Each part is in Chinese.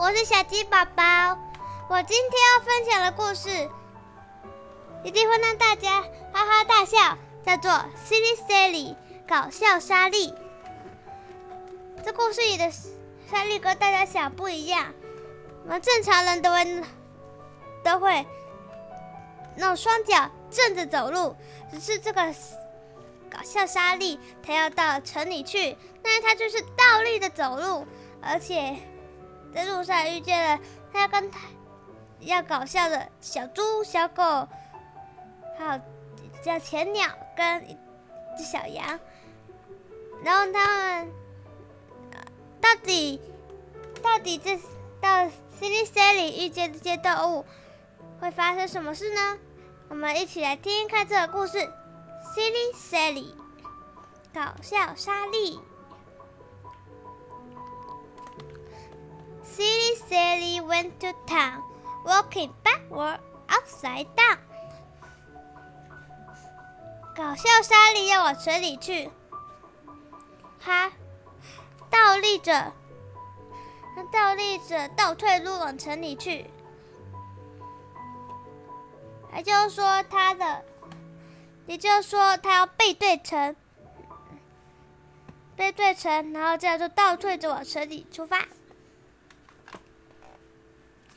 我是小鸡宝宝。我今天要分享的故事一定会让大家哈哈大笑，叫做《Silly Sally》搞笑莎莉。这故事里的莎莉跟大家想不一样，我们正常人都会都会用双脚正着走路，只是这个搞笑莎莉她要到城里去，但是她就是倒立的走路，而且在路上遇见了他要跟他。要搞笑的小猪、小狗，还有叫前鸟跟一只小羊，然后他们到底到底这到 Silly Sally 遇见这些动物会发生什么事呢？我们一起来听听看这个故事。Silly Sally 搞笑沙莉，Silly Sally went to town. Walking backward, upside down。搞笑莎莉要往城里去，哈，倒立着，倒立着倒退路往城里去。也就是说，他的，也就是说，他要背对城，背对城，然后这样就倒退着往城里出发。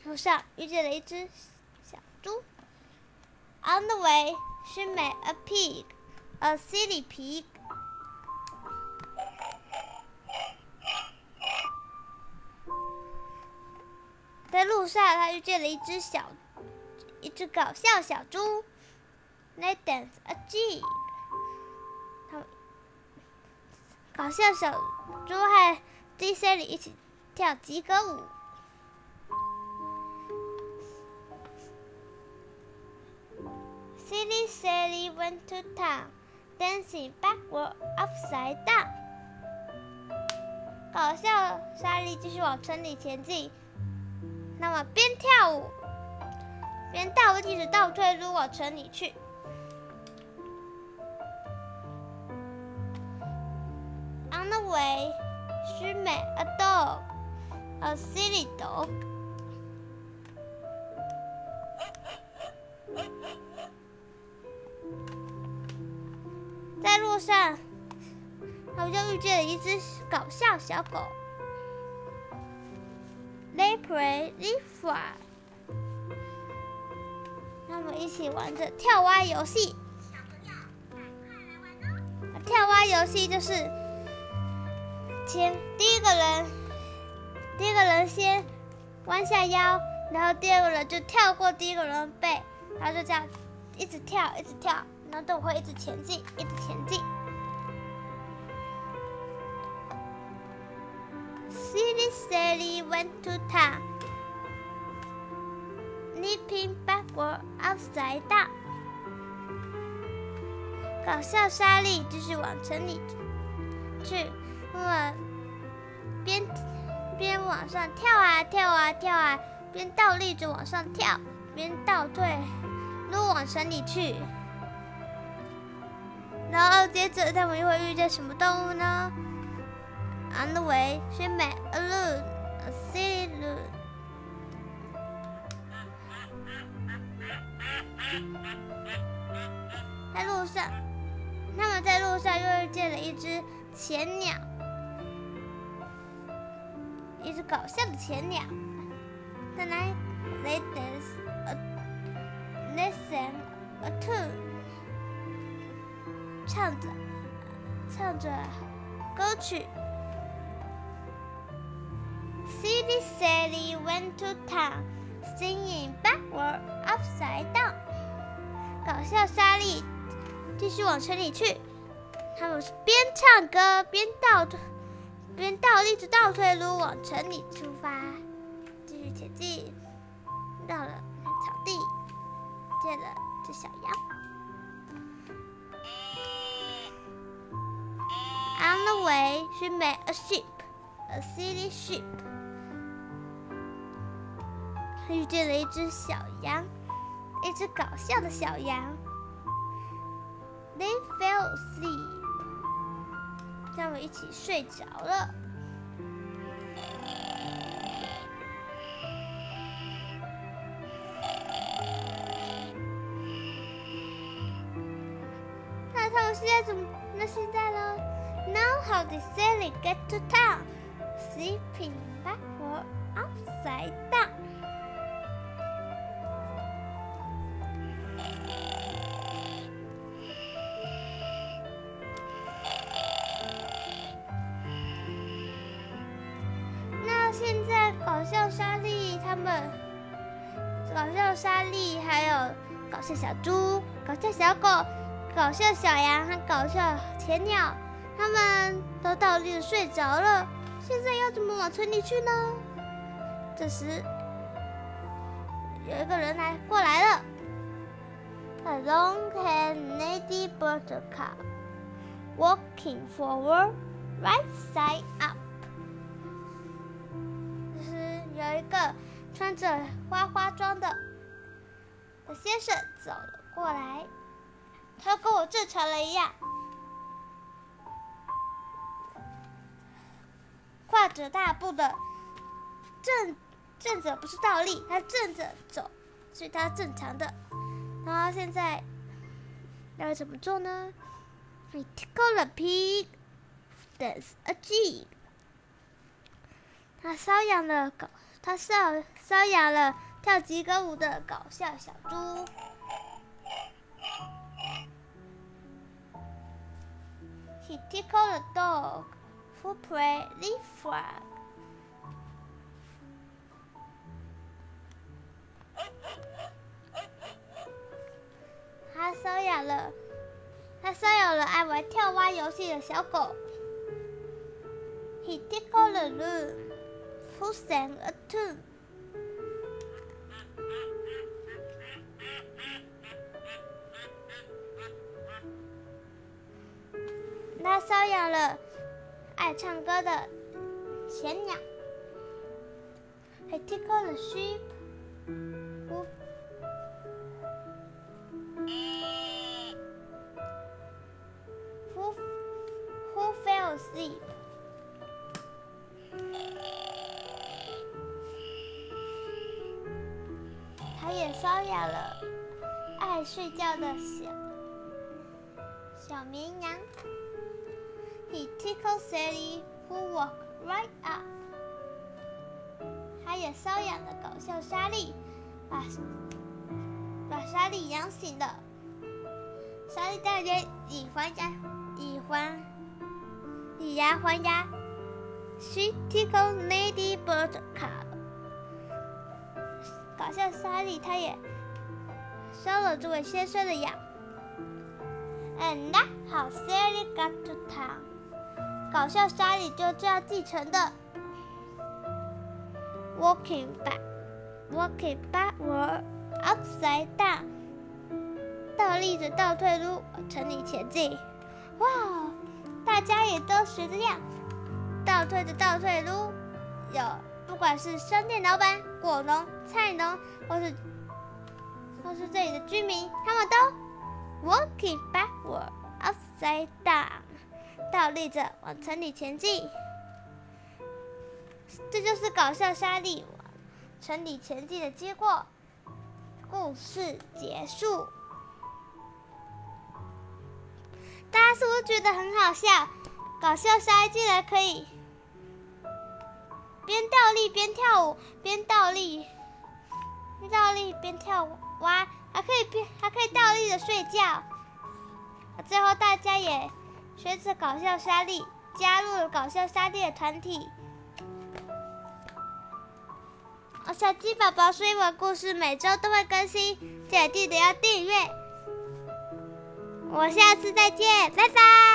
路上遇见了一只小猪。On the way, she met a pig, a silly pig. 在路上，她遇见了一只小，一只搞笑小猪。They dance a jig. 搞笑小猪和 D C 里一起跳吉格舞。Silly Sally went to town, dancing backward, upside down. 搞笑莎莉继续往村里前进，那么边跳舞边倒立着倒退路往村里去。On the way, she met a dog, a silly dog. 路上，他们就遇见了一只搞笑小狗。They play, they fly。他们一起玩着跳蛙游戏。跳蛙游戏就是前第一个人，第一个人先弯下腰，然后第二个人就跳过第一个人的背，然后就这样一直跳，一直跳。然后都会一直前进，一直前进。Silly Sally went to town, leaping backward, upside down。搞笑莎莉继续往城里去，我边边往上跳啊跳啊跳啊，边倒立着往上跳，边倒退，路往城里去。然后接着他们又会遇见什么动物呢？On the way, she met a loon, a silly loon. 在路上，他们在路上又遇见了一只前鸟，一只搞笑的前鸟。再来，they dance a, they sang a tune. 唱着，唱着歌曲。Silly Sally went to town, singing backward, upside down。搞笑莎莉继续往城里去，他们是边唱歌边倒退边倒立着倒退路往城里出发，继续前进，到了草地，见了只小羊。On the way, she met a sheep, a silly sheep. 她遇见了一只小羊，一只搞笑的小羊。They fell asleep. 他们一起睡着了。那他们现在怎么？那现在呢？？Now how did Sally get to town? Sleeping backward, upside down. 那现在搞笑莎莉他们，搞笑莎莉还有搞笑小猪、搞笑小狗、搞笑小羊和搞笑前鸟，他们都倒立着睡着了。现在要怎么往村里去呢？这时，有一个人来过来了。A long-haired lady buttercup walking forward, right side up。就是有一个穿着花花装的的先生走了过来，他跟我正常人一样，着大步的正正着不是倒立，他正着走，所以他正常的。然后现在要怎么做呢？We tickle the pig, dance a jig。他搔痒了搞，他搔搔痒了跳吉格舞的搞笑小猪。He tickled dog, who played leapfrog. 他搔痒了，他搔痒了爱玩跳蛙游戏的小狗。He tickled the loon, who sang a tune. 他搔痒了爱唱歌的前鸟。He tickled the sheep, who who fell asleep. 他也搔痒了爱睡觉的小小绵羊。He tickled Sally, who woke right up. 他也搔痒了搞笑莎莉，把把莎莉痒醒了。莎莉大人以还牙以还以牙还牙。She tickled Lady Buttercup。搞笑莎莉她也搔了这位先生的痒。And that's how Sally got to town。搞笑沙里就这样继承的。Walking back, walking backward, upside down。倒立着倒退路往城里前进。哇，大家也都学着样，倒退着倒退路。有不管是商店老板、果农、菜农，或是或是这里的居民，他们都 walking backward, upside down。倒立着往城里前进，这就是搞笑沙粒往城里前进的结果。故事结束，大家是不是觉得很好笑？搞笑沙竟然可以边倒立边跳舞，边倒立边倒立边跳蛙，还可以边还可以倒立着睡觉。最后大家也。学着搞笑沙莉，加入了搞笑沙莉的团体。小鸡宝宝睡完故事每周都会更新，记得要订阅。我下次再见，拜拜。